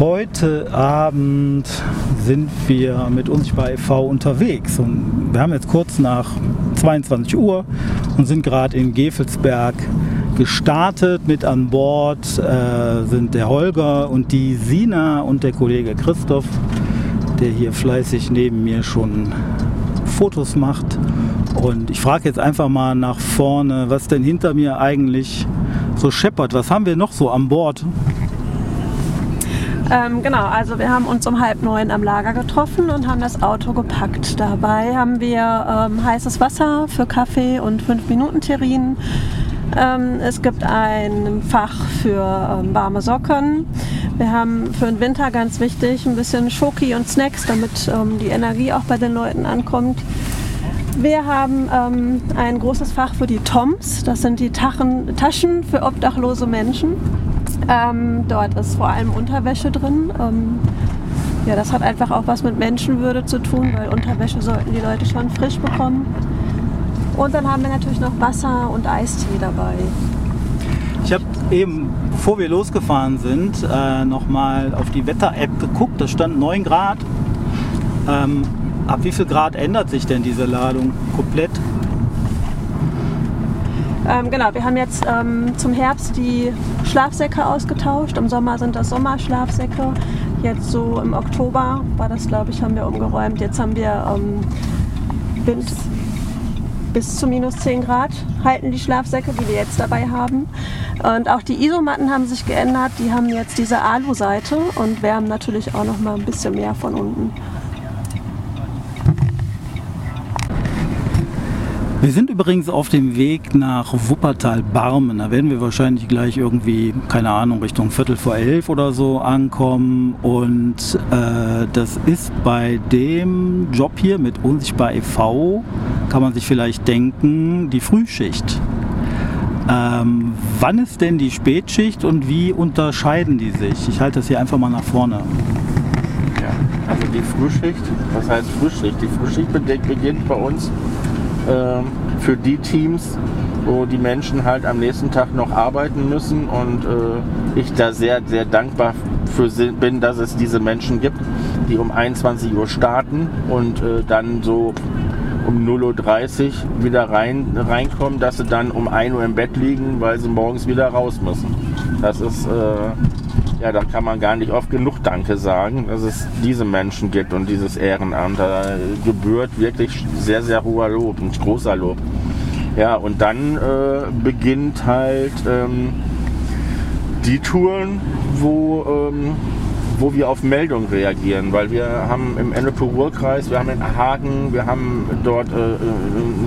Heute Abend sind wir mit Unsichtbar e.V. unterwegs und wir haben jetzt kurz nach 22 Uhr und sind gerade in Gefelsberg gestartet. Mit an Bord äh, sind der Holger und die Sina und der Kollege Christoph, der hier fleißig neben mir schon Fotos macht. Und ich frage jetzt einfach mal nach vorne, was denn hinter mir eigentlich so scheppert. Was haben wir noch so an Bord? Ähm, genau, also wir haben uns um halb neun am Lager getroffen und haben das Auto gepackt. Dabei haben wir ähm, heißes Wasser für Kaffee und 5-Minuten-Terrinen. Ähm, es gibt ein Fach für ähm, warme Socken. Wir haben für den Winter ganz wichtig ein bisschen Schoki und Snacks, damit ähm, die Energie auch bei den Leuten ankommt. Wir haben ähm, ein großes Fach für die Toms. Das sind die Taschen, Taschen für obdachlose Menschen. Ähm, dort ist vor allem Unterwäsche drin. Ähm, ja, das hat einfach auch was mit Menschenwürde zu tun, weil Unterwäsche sollten die Leute schon frisch bekommen. Und dann haben wir natürlich noch Wasser und Eistee dabei. Ich habe eben, bevor wir losgefahren sind, äh, nochmal auf die Wetter-App geguckt. Da stand 9 Grad. Ähm, ab wie viel Grad ändert sich denn diese Ladung komplett? Ähm, genau, wir haben jetzt ähm, zum Herbst die Schlafsäcke ausgetauscht. Im Sommer sind das Sommerschlafsäcke. Jetzt so im Oktober war das, glaube ich, haben wir umgeräumt. Jetzt haben wir ähm, Wind bis zu minus 10 Grad halten die Schlafsäcke, die wir jetzt dabei haben. Und auch die Isomatten haben sich geändert. Die haben jetzt diese Alu-Seite und wärmen natürlich auch noch mal ein bisschen mehr von unten. Wir sind übrigens auf dem Weg nach Wuppertal-Barmen. Da werden wir wahrscheinlich gleich irgendwie, keine Ahnung, Richtung Viertel vor elf oder so ankommen. Und äh, das ist bei dem Job hier mit Unsichtbar e.V., kann man sich vielleicht denken, die Frühschicht. Ähm, wann ist denn die Spätschicht und wie unterscheiden die sich? Ich halte das hier einfach mal nach vorne. Ja, also die Frühschicht, was heißt Frühschicht? Die Frühschicht beginnt bei uns ähm, für die Teams, wo die Menschen halt am nächsten Tag noch arbeiten müssen und äh, ich da sehr, sehr dankbar für bin, dass es diese Menschen gibt, die um 21 Uhr starten und äh, dann so um 0.30 Uhr wieder rein, reinkommen, dass sie dann um 1 Uhr im Bett liegen, weil sie morgens wieder raus müssen. Das ist äh, ja, da kann man gar nicht oft genug Danke sagen, dass es diese Menschen gibt und dieses Ehrenamt. Da gebührt wirklich sehr, sehr hoher Lob, ein großer Lob. Ja, und dann äh, beginnt halt ähm, die Touren, wo, ähm, wo wir auf Meldungen reagieren, weil wir haben im Ennepe-Ruhr-Kreis, wir haben in Hagen, wir haben dort äh, äh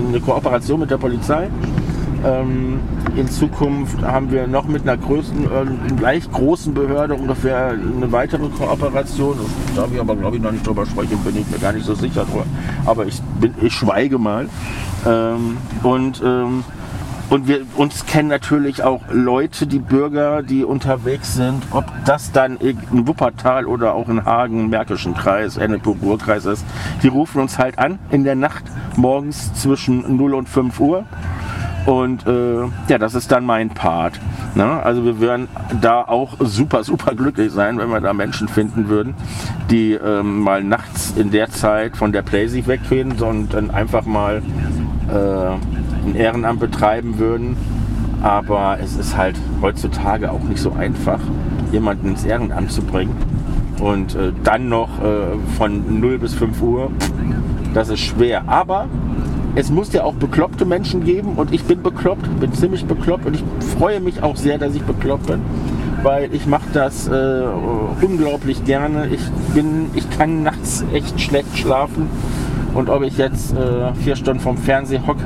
eine Kooperation mit der Polizei ähm, in Zukunft haben wir noch mit einer größten, äh, gleich großen Behörde ungefähr eine weitere Kooperation. Das darf ich aber, glaube ich, noch nicht drüber sprechen, bin ich mir gar nicht so sicher drüber. Aber ich, bin, ich schweige mal. Ähm, und ähm, und wir uns kennen natürlich auch Leute, die Bürger, die unterwegs sind, ob das dann in Wuppertal oder auch in Hagen, Märkischen Kreis, Ennepe-Ruhr-Kreis ist. Die rufen uns halt an in der Nacht morgens zwischen 0 und 5 Uhr und äh, ja, das ist dann mein Part. Ne? Also wir würden da auch super, super glücklich sein, wenn wir da Menschen finden würden, die ähm, mal nachts in der Zeit von der Playsee weggehen und dann einfach mal äh, ein Ehrenamt betreiben würden. Aber es ist halt heutzutage auch nicht so einfach, jemanden ins Ehrenamt zu bringen. Und äh, dann noch äh, von 0 bis 5 Uhr, das ist schwer. Aber es muss ja auch bekloppte Menschen geben und ich bin bekloppt, bin ziemlich bekloppt und ich freue mich auch sehr, dass ich bekloppt bin, weil ich mache das äh, unglaublich gerne. Ich bin, ich kann nachts echt schlecht schlafen und ob ich jetzt äh, vier Stunden vom Fernseher hocke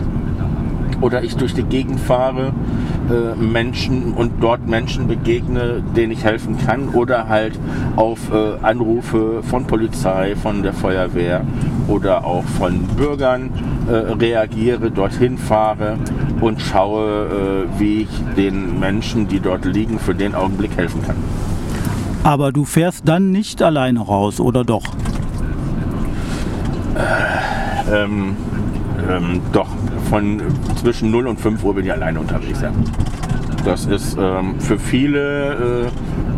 oder ich durch die Gegend fahre, äh, Menschen und dort Menschen begegne, denen ich helfen kann oder halt auf äh, Anrufe von Polizei, von der Feuerwehr oder auch von Bürgern äh, reagiere, dorthin fahre und schaue, äh, wie ich den Menschen, die dort liegen, für den Augenblick helfen kann. Aber du fährst dann nicht alleine raus, oder doch? Äh, ähm, ähm, doch, von zwischen 0 und 5 Uhr bin ich alleine unterwegs. Ja. Das ist ähm, für viele,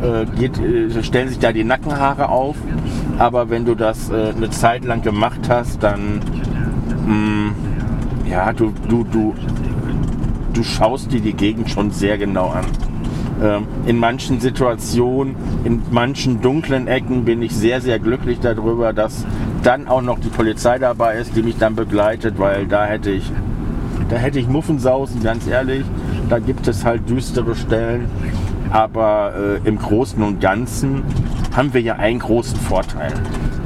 äh, äh, geht, äh, stellen sich da die Nackenhaare auf. Aber wenn du das äh, eine Zeit lang gemacht hast, dann, mh, ja, du, du, du, du schaust dir die Gegend schon sehr genau an. Ähm, in manchen Situationen, in manchen dunklen Ecken bin ich sehr, sehr glücklich darüber, dass dann auch noch die Polizei dabei ist, die mich dann begleitet, weil da hätte ich, da hätte ich Muffensausen, ganz ehrlich. Da gibt es halt düstere Stellen. Aber äh, im Großen und Ganzen haben wir ja einen großen Vorteil.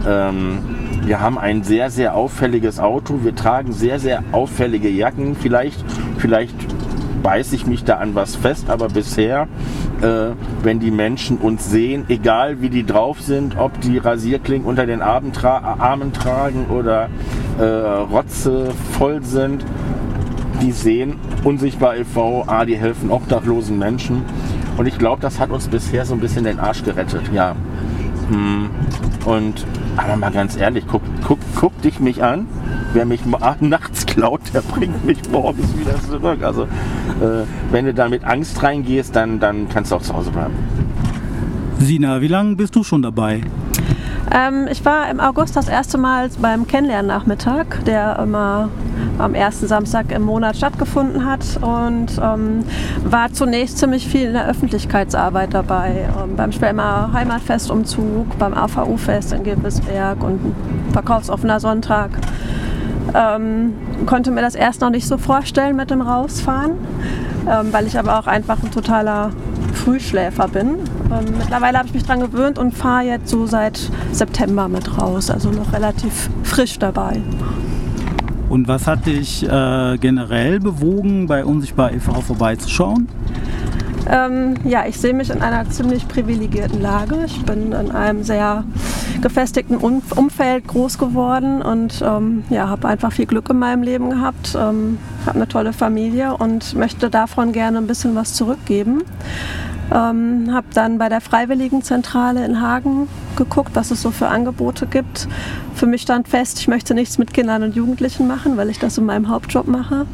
Ähm, wir haben ein sehr, sehr auffälliges Auto. Wir tragen sehr, sehr auffällige Jacken. Vielleicht, vielleicht beiße ich mich da an was fest, aber bisher, äh, wenn die Menschen uns sehen, egal wie die drauf sind, ob die Rasierklingen unter den Armen, tra Armen tragen oder äh, Rotze voll sind, die sehen unsichtbar e.V., ah, die helfen obdachlosen Menschen. Und ich glaube, das hat uns bisher so ein bisschen den Arsch gerettet, ja. Hm. Und aber mal ganz ehrlich, guck, guck, guck dich mich an. Wer mich nachts klaut, der bringt mich morgens wieder zurück. Also äh, wenn du da mit Angst reingehst, dann, dann kannst du auch zu Hause bleiben. Sina, wie lange bist du schon dabei? Ähm, ich war im August das erste Mal beim Kennenlernnachmittag, der immer am ersten Samstag im Monat stattgefunden hat und ähm, war zunächst ziemlich viel in der Öffentlichkeitsarbeit dabei. Ähm, beim Spelmer Heimatfestumzug, beim AVU-Fest in Gilbesberg und Verkaufsoffener Sonntag. Ähm, konnte mir das erst noch nicht so vorstellen mit dem Rausfahren, ähm, weil ich aber auch einfach ein totaler Frühschläfer bin. Ähm, mittlerweile habe ich mich daran gewöhnt und fahre jetzt so seit September mit raus, also noch relativ frisch dabei. Und was hat dich äh, generell bewogen, bei Unsichtbar e.V. vorbeizuschauen? Ähm, ja, ich sehe mich in einer ziemlich privilegierten Lage. Ich bin in einem sehr gefestigten Umfeld groß geworden und ähm, ja, habe einfach viel Glück in meinem Leben gehabt, ähm, habe eine tolle Familie und möchte davon gerne ein bisschen was zurückgeben. Ähm, habe dann bei der Freiwilligenzentrale in Hagen geguckt, was es so für Angebote gibt. Für mich stand fest, ich möchte nichts mit Kindern und Jugendlichen machen, weil ich das in meinem Hauptjob mache.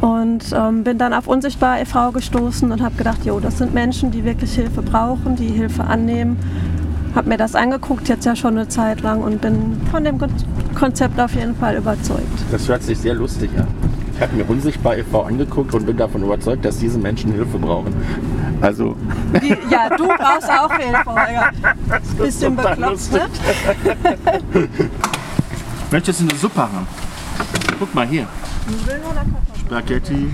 Und ähm, bin dann auf Unsichtbar e.V. gestoßen und habe gedacht, jo, das sind Menschen, die wirklich Hilfe brauchen, die Hilfe annehmen. Habe mir das angeguckt, jetzt ja schon eine Zeit lang und bin von dem Konzept auf jeden Fall überzeugt. Das hört sich sehr lustig an. Ich habe mir Unsichtbar e.V. angeguckt und bin davon überzeugt, dass diese Menschen Hilfe brauchen. Also. Die, ja, du brauchst auch Hilfe, Holger. Bisschen bekloppt, ne? Möchtest du eine Suppe haben? Guck mal hier. Spaghetti.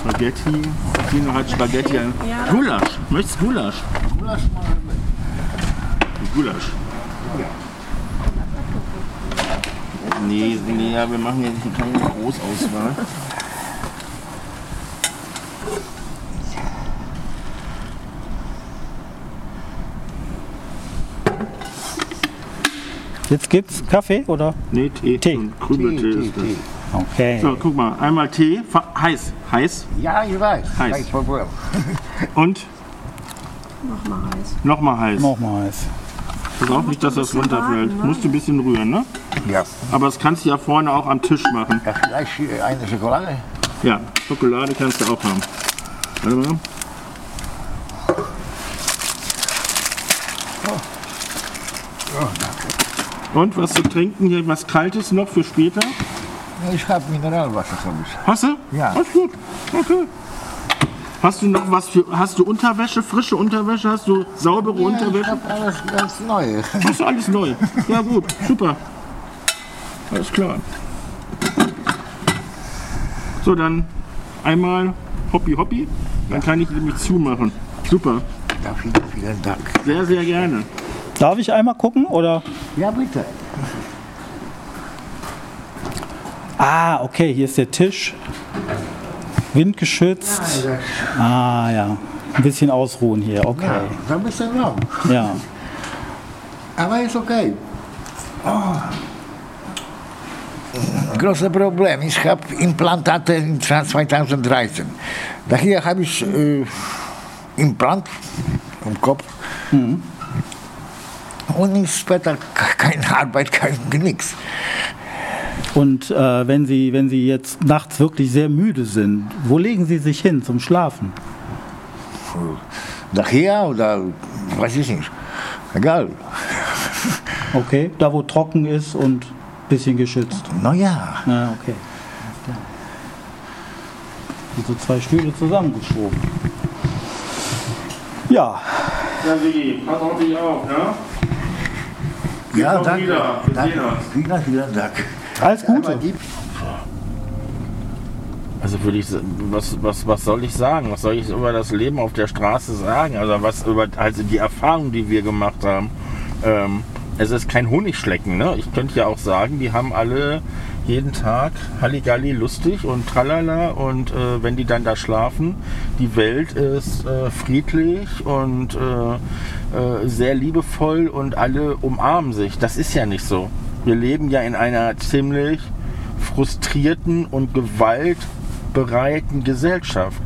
Spaghetti. Tino hat Spaghetti. Ja. Gulasch. Möchtest du Gulasch? Gulasch mal. Gulasch. Ja. Nee, nee, ja, wir machen jetzt keine Großauswahl. Jetzt gibt's Kaffee oder? Nee, Tee. Tee. Krümeltee Tee, ist das. Tee. Okay. So, guck mal, einmal Tee, heiß, heiß. Ja, ich weiß. Heiß. Und? Nochmal heiß. Nochmal heiß. Nochmal heiß. Pass auf nicht, dass das runterfällt. Warten, ne? Musst du ein bisschen rühren, ne? Ja. Aber das kannst du ja vorne auch am Tisch machen. Ja, vielleicht eine Schokolade? Ja, Schokolade kannst du auch haben. Warte mal. Oh. Und was zu trinken hier, was Kaltes noch für später? Ich habe Mineralwasser, habe ich. Hast du? Ja. Alles gut. Okay. Hast du noch was für. Hast du Unterwäsche, frische Unterwäsche? Hast du saubere ja, Unterwäsche? Ich habe alles ganz neu. Hast du alles neu? Ja, gut, super. Alles klar. So, dann einmal Hoppi Hoppi. Dann kann ich nämlich zumachen. Super. Ja, vielen, vielen Dank. Sehr, sehr gerne. Darf ich einmal gucken oder? Ja, bitte. Ah, okay, hier ist der Tisch. Windgeschützt. Ah ja, ein bisschen ausruhen hier, okay. Ja, ein bisschen lang. Ja. Aber ist okay. Oh. Großes Problem, ich habe Implantate in 2013. Daher habe ich äh, Implant im Kopf. Mhm. Und später keine Arbeit, kein nichts. Und äh, wenn, Sie, wenn Sie jetzt nachts wirklich sehr müde sind, wo legen Sie sich hin zum Schlafen? Nachher oder weiß ich nicht. Egal. Okay, da wo trocken ist und ein bisschen geschützt. Naja, Ja, okay. Wie so zwei Stühle zusammengeschoben. Ja, Ja, Sigi, pass auf dich auf, ne? ja, danke. wieder. Danke. Vielen, vielen Dank. Alles Gute. Also würde ich, was, was, was soll ich sagen? Was soll ich über das Leben auf der Straße sagen? Also was über also die Erfahrung, die wir gemacht haben. Ähm, es ist kein Honigschlecken, ne? Ich könnte ja auch sagen, die haben alle jeden Tag Halligalli lustig und tralala und äh, wenn die dann da schlafen, die Welt ist äh, friedlich und äh, äh, sehr liebevoll und alle umarmen sich. Das ist ja nicht so. Wir leben ja in einer ziemlich frustrierten und gewaltbereiten Gesellschaft.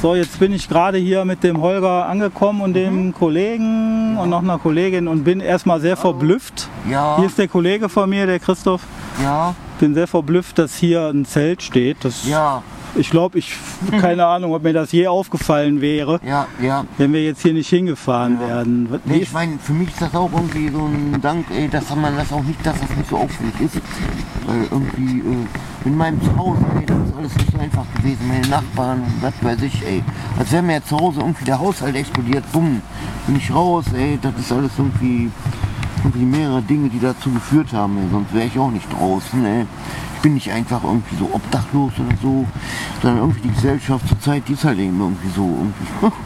So, jetzt bin ich gerade hier mit dem Holger angekommen und dem Kollegen und noch einer Kollegin und bin erstmal sehr verblüfft. Ja, Hier ist der Kollege von mir, der Christoph. ja, Bin sehr verblüfft, dass hier ein Zelt steht. Das, ja, Ich glaube, ich keine Ahnung, ob mir das je aufgefallen wäre, ja, ja. wenn wir jetzt hier nicht hingefahren wären. Was- Nee, ich meine, für mich ist das auch irgendwie so ein Dank, ey, dass man das auch nicht, dass das nicht so aufwendig ist. Weil irgendwie äh, in meinem Zuhause, ey, das ist alles nicht so einfach gewesen. Meine Nachbarn und was weiß ich, ey. Als wäre mir zu Hause irgendwie der Haushalt explodiert, bumm, bin ich raus, ey. Das ist alles irgendwie, irgendwie mehrere Dinge, die dazu geführt haben, ey. Sonst wäre ich auch nicht draußen, ey. Ich bin nicht einfach irgendwie so obdachlos oder so, sondern irgendwie die Gesellschaft zur Zeit, die ist halt eben irgendwie so, irgendwie.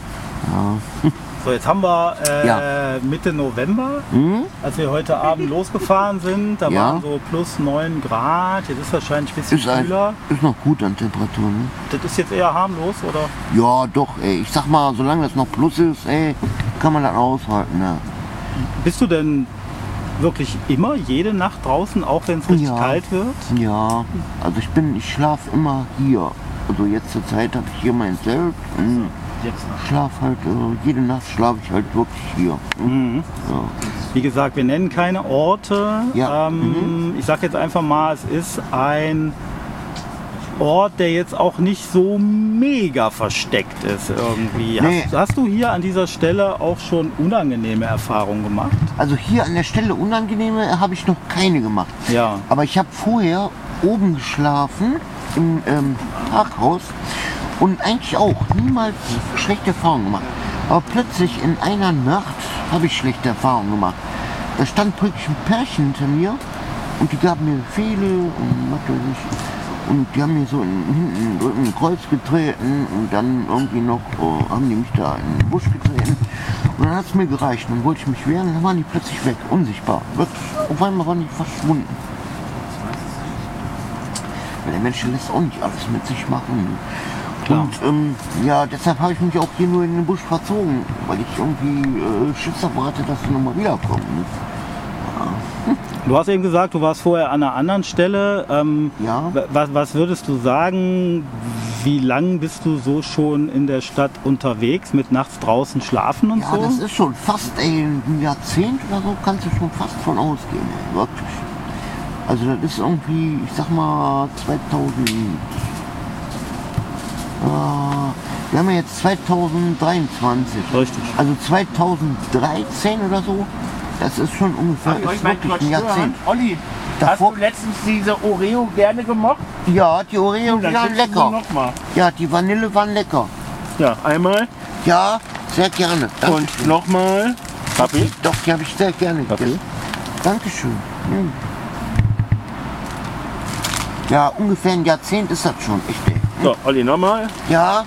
Ja. so, jetzt haben wir äh, Ja. Mitte November, Hm? als wir heute Abend losgefahren sind. Da Ja. waren so plus 9 Grad. Jetzt ist wahrscheinlich ein bisschen Ist, ein, kühler. ist noch gut an Temperatur, ne? Das ist jetzt eher harmlos, oder? Ja, doch, ey. Ich sag mal, solange das noch Plus ist, ey, kann man das aushalten, ne? Bist du denn wirklich immer jede Nacht draußen, auch wenn es richtig Ja. kalt wird? Ja, also ich bin, ich schlafe immer hier. Also jetzt zur Zeit habe ich hier mein Zelt und schlaf halt, äh, jede Nacht schlafe ich halt wirklich hier. Mhm. Ja. Wie gesagt, wir nennen keine Orte. Ja. Ähm, Ich sage jetzt einfach mal, es ist ein Ort, der jetzt auch nicht so mega versteckt ist irgendwie. Nee. Hast, hast du hier an dieser Stelle auch schon unangenehme Erfahrungen gemacht? Also hier an der Stelle unangenehme habe ich noch keine gemacht. Ja. Aber ich habe vorher oben geschlafen im ähm, Parkhaus und eigentlich auch niemals schlechte Erfahrungen gemacht. Aber plötzlich in einer Nacht habe ich schlechte Erfahrungen gemacht. Da stand wirklich ein Pärchen hinter mir und die gaben mir Befehle und was weiß ich. Und die haben mir so in, hinten ein Kreuz getreten und dann irgendwie noch oh, haben die mich da in den Busch getreten. Und dann hat es mir gereicht. Dann wollte ich mich wehren, dann waren die plötzlich weg, unsichtbar. Wirklich. Auf einmal waren die verschwunden. Weil der Mensch lässt auch nicht alles mit sich machen. Klar. Und ähm, ja, deshalb habe ich mich auch hier nur in den Busch verzogen, weil ich irgendwie äh, Schiss hatte, dass sie nochmal wiederkommen. Ne? Du hast eben gesagt, du warst vorher an einer anderen Stelle. Ähm, Ja. was, was würdest du sagen, wie lang bist du so schon in der Stadt unterwegs mit nachts draußen schlafen und Ja, so? das ist schon fast ey, ein Jahrzehnt oder so, kannst du schon fast von ausgehen. ey, Wirklich. Also das ist irgendwie, ich sag mal 2000. Äh, wir haben ja jetzt 2023. Richtig. Also 2013 oder so, das ist schon ungefähr ist wirklich ein Jahrzehnt. Olli, Davor- hast du letztens diese Oreo gerne gemocht? Ja, die Oreo, die waren lecker. Noch mal. Ja, die Vanille waren lecker. Ja, einmal Ja, sehr gerne. Danke. und nochmal. Kaffee? Doch, die habe ich sehr gerne gegessen. Dankeschön. Hm. Ja, ungefähr ein Jahrzehnt ist das schon, echt. ey. So, Olli, nochmal. Ja,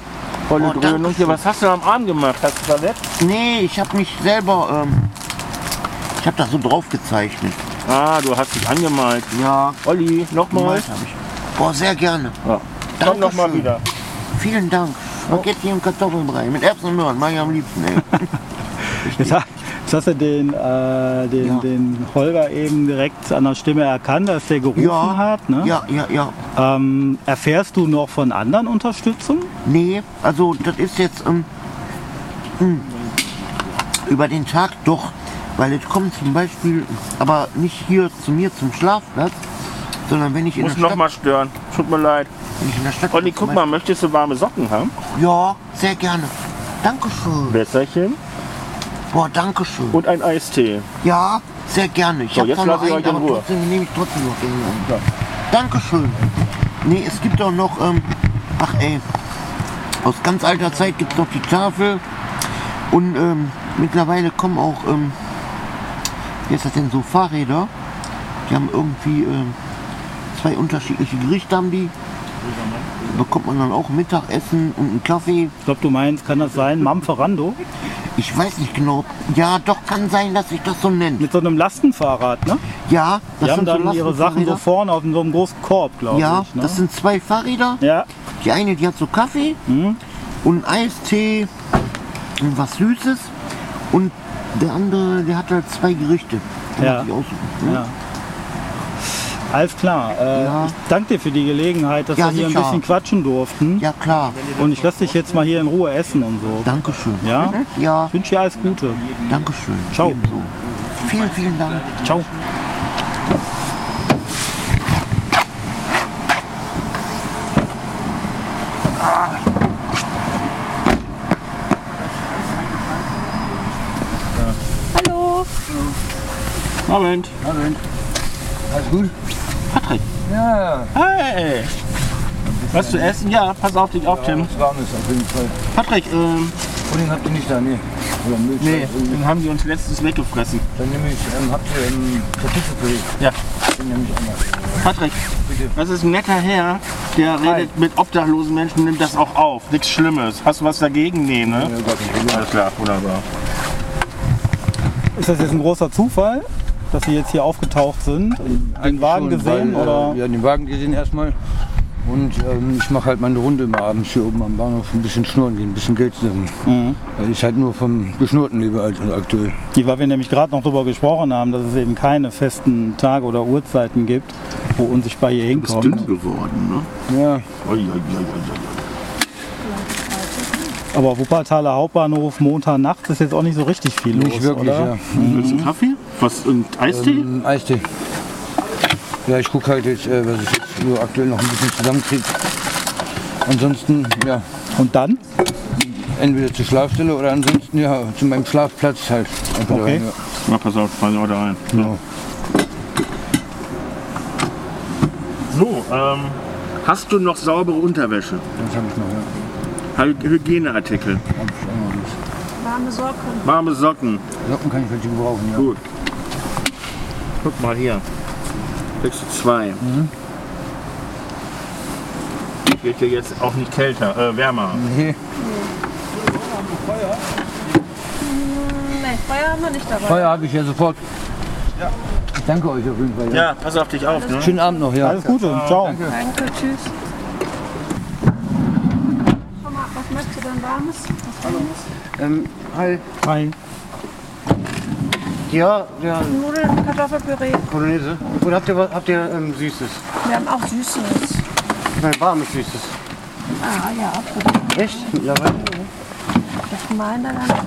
Volle Oh, danke hier. Was hast du am Arm gemacht? Hast du verletzt? nee, ich habe mich selber, ähm, ich habe da so drauf gezeichnet. Ah, du hast dich angemalt. Ja, Olli, nochmal. Boah, sehr gerne. Ja. Komm Dankeschön. nochmal wieder. Vielen Dank. Spaghetti und Kartoffelbrei mit Erbsen und Möhren, mag ich am liebsten, ey. Jetzt, jetzt hast du den, äh, den, Ja. den Holger eben direkt an der Stimme erkannt, dass der gerufen Ja, hat. Ne? ja, ja, ja. Ähm, erfährst du noch von anderen Unterstützung? Nee, also das ist jetzt ähm, hm, über den Tag doch, weil es kommt zum Beispiel, aber nicht hier zu mir zum Schlafplatz, sondern wenn ich in Muss der Stadt, noch mal stören. Tut mir leid. wenn ich in der Stadt Olli, guck mal, möchtest du warme Socken haben? Ja, sehr gerne. Dankeschön. Wässerchen Boah, Dankeschön. und ein Eistee. Ja, sehr gerne. Ich So, hab jetzt noch lasse ich einen, euch in aber Ruhe. trotzdem nehme ich trotzdem noch den einen. Dankeschön. Nee, es gibt auch noch, ähm, ach ey, aus ganz alter Zeit gibt es noch die Tafel. Und ähm, mittlerweile kommen auch, ähm, wie ist das denn, so Fahrräder. Die haben irgendwie ähm, zwei unterschiedliche Gerichte haben die. Bekommt man dann auch Mittagessen und einen Kaffee. Ich glaube, du meinst, kann das sein, Mamferando? Ich weiß nicht genau. Ja, doch kann sein, dass sich das so nennt. Mit so einem Lastenfahrrad, ne? Ja, Die haben sind so dann ihre Sachen so vorne auf so einem großen Korb, glaube Ja, ich. Ne? das sind zwei Fahrräder. ja, Die eine, die hat so Kaffee Mhm. und Eistee und was Süßes. Und der andere, der hat halt zwei Gerichte. Ja. aussuchen, ne? ja. Alles klar. Äh, Ja. Ich danke dir für die Gelegenheit, dass Ja, wir hier sicher. ein bisschen quatschen durften. ja klar. Und ich lasse dich jetzt mal hier in Ruhe essen und so. Dankeschön. Ja? Ja, Ich wünsche dir alles Gute. Dankeschön. Ciao. Ebenso. Vielen, vielen Dank. Ciao. Hallo. Moment. Alles gut? Patrick. Ja, Hey. Was zu essen? Ja, pass auf dich auf, Tim. was warm ist auf jeden Fall. Patrick, ähm, Pudding habt ihr nicht da, nee. Oder Milch. nee, den haben die uns letztens weggefressen. Dann nehme ich, ähm, habt ihr ähm, Kartoffelpüree? Ja. Den nehme ich einmal. Patrick, das ist ein netter Herr, der redet mit obdachlosen Menschen, nimmt das auch auf. Nichts Schlimmes. Hast du was dagegen? Nee, ne? Ja, Problem. Alles klar, wunderbar. Ist das jetzt ein großer Zufall, dass Sie jetzt hier aufgetaucht sind? Den Eigentlich Wagen schon, gesehen weil, oder? Äh, ja, den Wagen gesehen erstmal. Und ähm, ich mache halt meine Runde immer abends hier oben am Bahnhof ein bisschen schnurren gehen, ein bisschen Geld sammeln. Mhm. Weil ich halt nur vom Geschnurrten lebe halt aktuell. Die, weil wir nämlich gerade noch darüber gesprochen haben, dass es eben keine festen Tage oder Uhrzeiten gibt, wo unsichtbar hier hinkommt. geworden, ne? Ja, ui, ui, ui. Aber Wuppertaler Hauptbahnhof Montag nachts ist jetzt auch nicht so richtig viel los, nicht wirklich, oder? ja. Willst du Kaffee? Was? Und Eistee? Ähm, Eistee. Ja, ich gucke halt jetzt, äh, was ich jetzt so aktuell noch ein bisschen zusammenkriege. Ansonsten, ja, Und dann? entweder zur Schlafstelle oder ansonsten, ja, zu meinem Schlafplatz halt. Einfach Okay. dahin, ja. Na, pass auf, fahr ich auch da rein. Genau. So, ähm, hast du noch saubere Unterwäsche? Das habe ich noch, ja. Hy- Hygieneartikel. Warme Socken. warme Socken. Socken kann ich welche gebrauchen, ja. Gut. Guck mal hier. Kriegst du zwei. Wird dir jetzt auch nicht kälter, äh, wärmer. Nee, Nee, Feuer haben wir nicht dabei. Feuer habe ich ja sofort. Ich danke euch auf jeden Fall. Ja. Ja, pass auf dich auf. Ne? Schönen Abend noch, ja. Alles Gute, ciao. Danke, tschüss. Schau mal, was möchtest du denn warmes? Ähm, hi. Hi. Ja, ja, Nudeln, Kartoffelpüree. Bolognese. Und habt ihr, was- habt ihr ähm, Süßes? Wir haben auch Süßes. Meine, warmes Süßes. Ah ja, Echt? Mittlerweile? ich meine dann.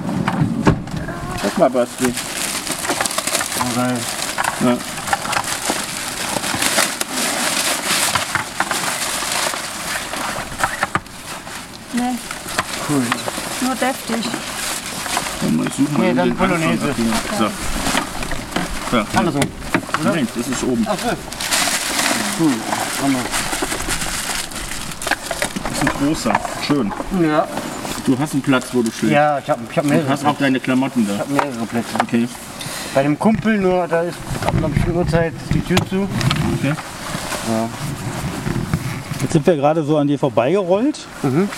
Guck mal, Basti. Oh, geil. Ja. Nee, Cool. Deftig. Ich suche mal Nee, dann hier. So. Ja, Alles so. Nein, das ist oben. Ach so. Cool. Hammer. Das ist ein großer. Schön. Ja. Du hast einen Platz, wo du schläfst. Ja, ich habe ich hab Du mehrere, hast auch deine Klamotten da. ich hab mehrere Plätze. Okay. Bei dem Kumpel nur, da ist ab einer bestimmten Uhrzeit die Tür zu. okay. Jetzt sind wir gerade so an dir vorbeigerollt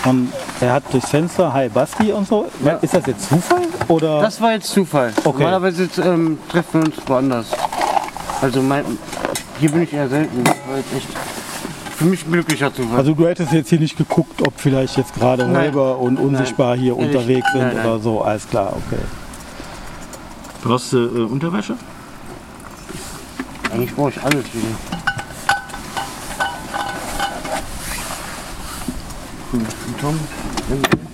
und er hat durchs Fenster Hi Basti und so. Ja. Ist das jetzt Zufall oder? Das war jetzt Zufall. Okay. Normalerweise ähm, treffen wir uns woanders. Also mein, hier bin ich eher selten. Das war jetzt echt für mich ein glücklicher Zufall. also du hättest jetzt hier nicht geguckt, ob vielleicht jetzt gerade Nein. Räuber und unsichtbar hier Ehrlich? unterwegs sind Nein, nein. oder so. Alles klar, okay. Brauchst du äh, Unterwäsche? Eigentlich brauche ich alles wieder. Cool. Und Tom?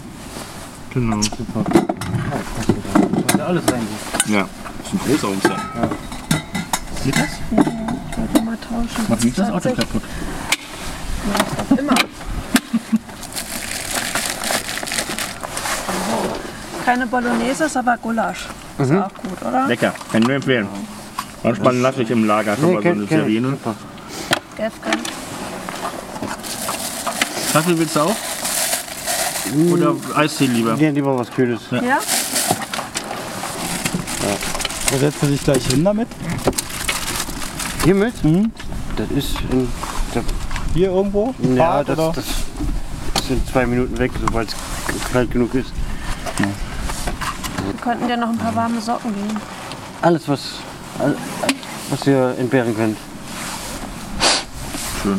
Genau. Sollte alles rein. Ja, das ist ein großer Umstand. Geht das? Sollte mal tauschen. Macht nicht das Auto kaputt. Ja, immer. Keine Bolognese, ist aber Gulasch. Ist auch gut, oder? Lecker, kann ich nur empfehlen. Manchmal lasse ich im Lager schon mal so eine ich. Terrine. Super. Kaffee willst du auch? Oder Eistee lieber? Ja, lieber was Kühles. Ja? Da setzt er sich gleich hin damit. Hiermit? Das ist in, der, Hier irgendwo? ja, das, oder? das sind zwei Minuten weg, sobald es kalt genug ist. Wir könnten dir noch ein paar warme Socken geben. Alles, was, all- was ihr entbehren könnt. Schön.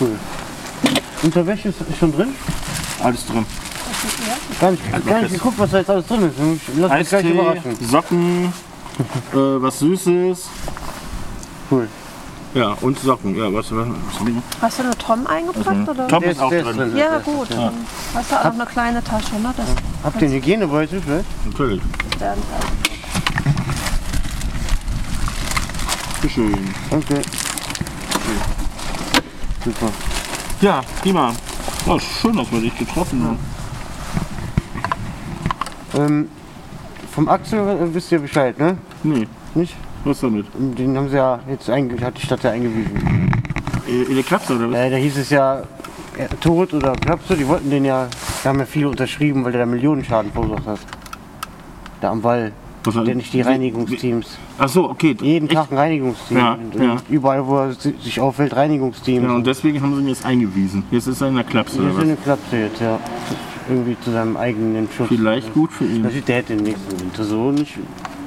Cool. Unterwäsche ist schon drin? Alles drin. Gar nicht, gar nicht geguckt, was da jetzt alles drin ist. Lass mich gleich überraschen. Socken, äh, was Süßes. Cool. Ja, und Socken. Ja, was, was, was Hast du eine Tom eingepackt? Oder? Tom Der ist auch der drin. Ja, gut. Dann hast du auch noch eine kleine Tasche, ne? Das Habt ihr Hygienebeutel vielleicht? Natürlich. werden Schön. Okay. Super. Ja, prima. Ja, schön, dass wir dich getroffen haben. Ähm, vom Axel äh, wisst ihr Bescheid, ne? Nee, Nicht? was damit? Den haben sie ja jetzt einge hat die Stadt ja eingewiesen. In der Klapse oder was? Äh, da hieß es ja äh, tot oder Klapse, die wollten den ja, da haben ja viele unterschrieben, weil der da Millionenschaden verursacht hat. Da am Wall. Was war- Der nicht die Reinigungsteams. Ach so, okay. Jeden Echt? Tag ein Reinigungsteam. Ja, und, ja. Überall, wo er si- sich auffällt, Reinigungsteams. Ja, und deswegen haben sie ihn jetzt eingewiesen. Jetzt ist er in der Klapse Wir oder sind was? eine Klapse jetzt, ja. Irgendwie zu seinem eigenen Schutz. Vielleicht gut für ihn. Sieht der hätte den nächsten Winter so nicht.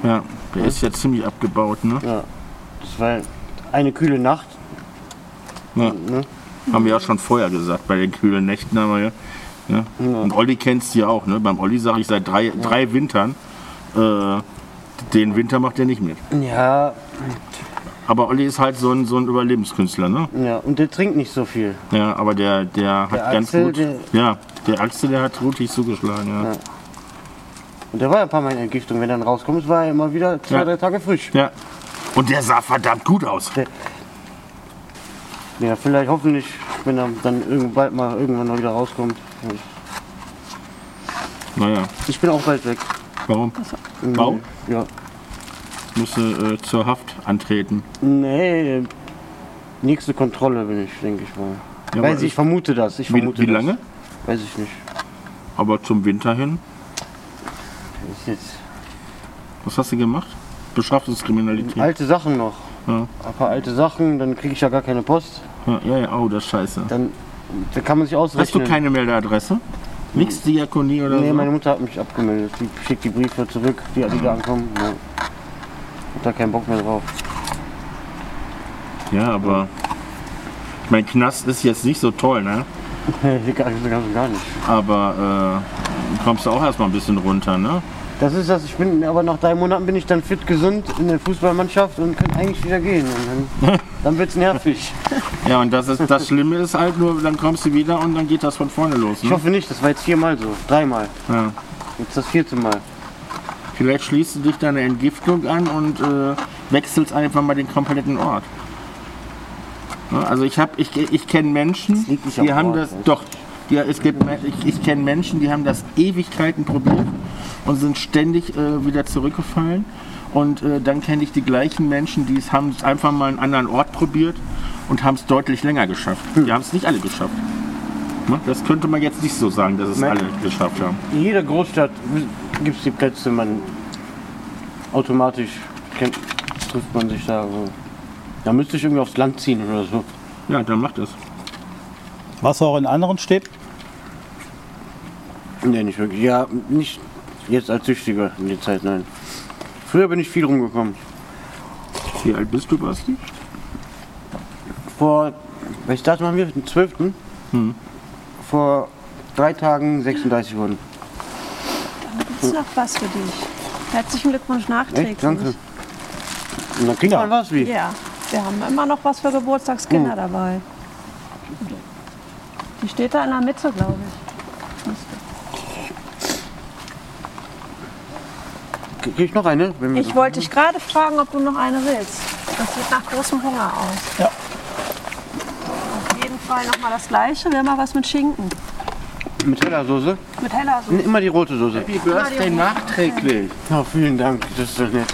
Ja, der ist ja ziemlich abgebaut, ne? Ja. Das war eine kühle Nacht. Ja. Ne? Haben wir ja schon vorher gesagt, bei den kühlen Nächten haben wir ja. ja. Und Olli kennst du ja auch, ne? Beim Olli sage ich seit drei, drei Wintern, äh, den Winter macht er nicht mit. Ja, Aber Olli ist halt so ein, so ein Überlebenskünstler, ne? ja, und der trinkt nicht so viel. Ja, aber der, der hat Der ganz Axel, gut. der- ja, der Axel, der hat rutig zugeschlagen, ja. Ja. Und der war ja ein paar Mal in Entgiftung. Wenn er dann rauskommt, war er immer wieder zwei, Ja. drei Tage frisch. ja. Und der sah verdammt gut aus. Ja, vielleicht hoffentlich, wenn er dann bald mal irgendwann noch wieder rauskommt. Naja, Ich bin auch bald weg. warum? Warum? Ja. Musste äh, zur Haft antreten. Nee, nächste Kontrolle bin ich, denke ich mal. Ja, Weiß ich, ich vermute das. Ich Wie, vermute wie das. lange? Weiß ich nicht. Aber zum Winter hin. Ist jetzt Was hast du gemacht? Beschaffungskriminalität. alte Sachen noch. Ja. Ein paar alte Sachen, dann kriege ich ja gar keine Post. Ja, ja, ja, oh, das ist scheiße. Dann, dann kann man sich ausrechnen. Hast du keine Meldeadresse? Nix Diakonie oder Nee, so? meine Mutter hat mich abgemeldet. Die schickt die Briefe zurück, die, die da ankommen. Ja. Da keinen Bock mehr drauf. Ja, aber mein Knast ist jetzt nicht so toll, ne? Gar, gar, gar nicht. Aber äh, kommst du auch erstmal ein bisschen runter, ne? Das ist das, ich bin, aber nach drei Monaten bin ich dann fit, gesund in der Fußballmannschaft und kann eigentlich wieder gehen. Dann, dann wird's nervig. Ja, und das ist das Schlimme ist halt nur, dann kommst du wieder und dann geht das von vorne los. Ich Ne? hoffe nicht, das war jetzt viermal so. Dreimal. Ja. Jetzt das vierte Mal. Vielleicht schließt du dich deine Entgiftung an und äh, wechselst einfach mal den kompletten Ort. Also ich habe, ich, ich kenne Menschen, die haben Ort, das, weißt doch, die, es gibt, ich, ich kenne Menschen, die haben das Ewigkeiten probiert und sind ständig äh, wieder zurückgefallen. Und äh, dann kenne ich die gleichen Menschen, die es haben einfach mal einen anderen Ort probiert und haben es deutlich länger geschafft. Hm. Die haben es nicht alle geschafft. Ne? Das könnte man jetzt nicht so sagen, dass es Nein. alle geschafft haben. In jeder Großstadt gibt es die Plätze, man automatisch kennt, trifft man sich da. So. Da müsste ich irgendwie aufs Land ziehen oder so. Ja, dann macht das. Was auch in anderen steht. Nee, nicht wirklich. Ja, nicht jetzt als Süchtiger in der Zeit, nein. Früher bin ich viel rumgekommen. Wie alt bist du, Basti? Vor, welches Datum haben wir? Den 12. Hm. Vor drei Tagen 36 wurden. Das ist noch was für dich. Herzlichen Glückwunsch nachträglich. Echt? Danke. Und dann kriegt man was wie? Ja, wir haben immer noch was für Geburtstagskinder dabei. Die steht da in der Mitte, glaube ich. Krieg ich noch eine? Wenn wir Ich wollte dich gerade fragen, ob du noch eine willst. Das sieht nach großem Hunger aus. Ja. Auf jeden Fall nochmal das gleiche. Wäre mal was mit Schinken. Mit heller Soße? Mit heller Soße. Immer die rote Soße. Happy Birthday nachträglich. Ja, vielen Dank. Das ist doch nett.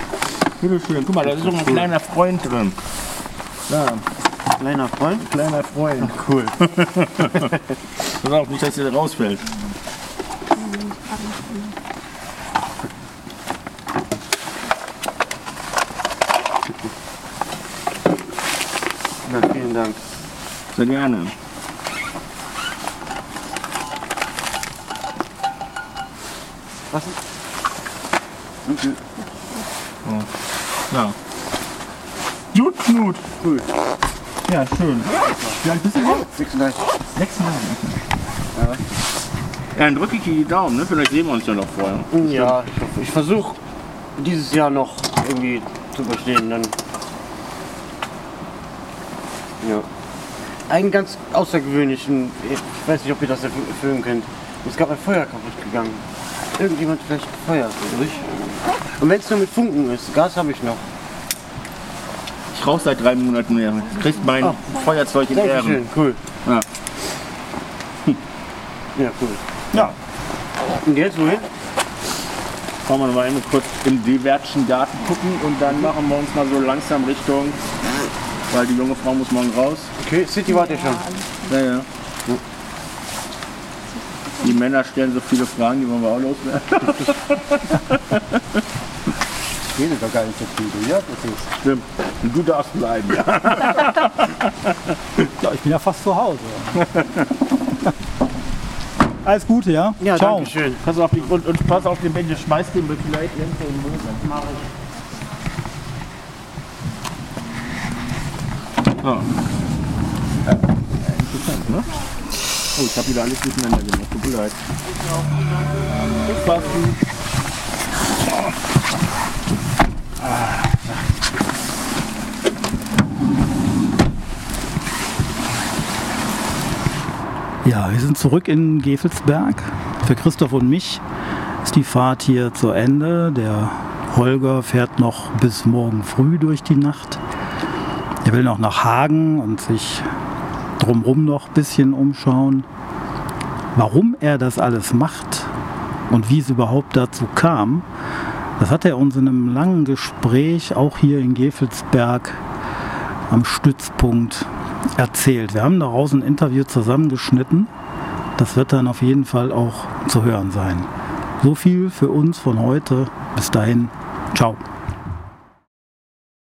Bitteschön. Guck mal, da ist so ein kleiner Freund drin. Ja, Kleiner Freund. kleiner Freund. Cool. Pass auf, nicht, dass der rausfällt. Ja, vielen Dank. Sehr gerne. Was? Ja. Gut, Knut. Cool. Ja, schön. Wie alt bist du noch? 36. Sechs Jahre. Ja, dann drücke ich dir die Daumen, ne? Vielleicht sehen wir uns ja noch vorher. Ja, ich, hoffe- ich versuche dieses Jahr noch irgendwie zu überstehen. Dann ja. Einen ganz außergewöhnlichen, ich weiß nicht, ob ihr das erf- erfüllen könnt. Es gab ein Feuer kaputt gegangen. Irgendjemand vielleicht gefeuert, nicht? Und wenn es nur mit Funken ist, Gas habe ich noch. Ich rauche seit drei Monaten mehr. Du kriegst mein Ah. Feuerzeug in Ehren. Dankeschön, cool. Ja. Ja, cool. Ja. Und jetzt wohin? Fahren wir mal eben kurz im Dewertschen Garten gucken und dann machen wir uns mal so langsam Richtung, weil die junge Frau muss morgen raus. Okay, City wart ihr schon. Ja, ja. Die Männer stellen so viele Fragen, die wollen wir auch loswerden. redet doch gar nicht so viel, ja? Das ist Stimmt. Und du darfst bleiben, ja. Ja, ich bin ja fast zu Hause. Alles Gute, ja? Ja, Ciao. danke schön. Pass auf die, und, und pass auf den Bänke, schmeiß den vielleicht irgendwo in den Müll. Mach ich. So. Ja, interessant, ne? Oh, ich habe wieder alles durcheinander gemacht. Tut mir leid. Aufpassen. Ja, wir sind zurück in Gefelsberg. Für Christoph und mich ist die Fahrt hier zu Ende. Der Holger fährt noch bis morgen früh durch die Nacht. Er will noch nach Hagen und sich drumherum noch ein bisschen umschauen. Warum er das alles macht und wie es überhaupt dazu kam, das hat er uns in einem langen Gespräch auch hier in Gefelsberg am Stützpunkt erzählt. Wir haben daraus ein Interview zusammengeschnitten. Das wird dann auf jeden Fall auch zu hören sein. So viel für uns von heute. Bis dahin. Ciao.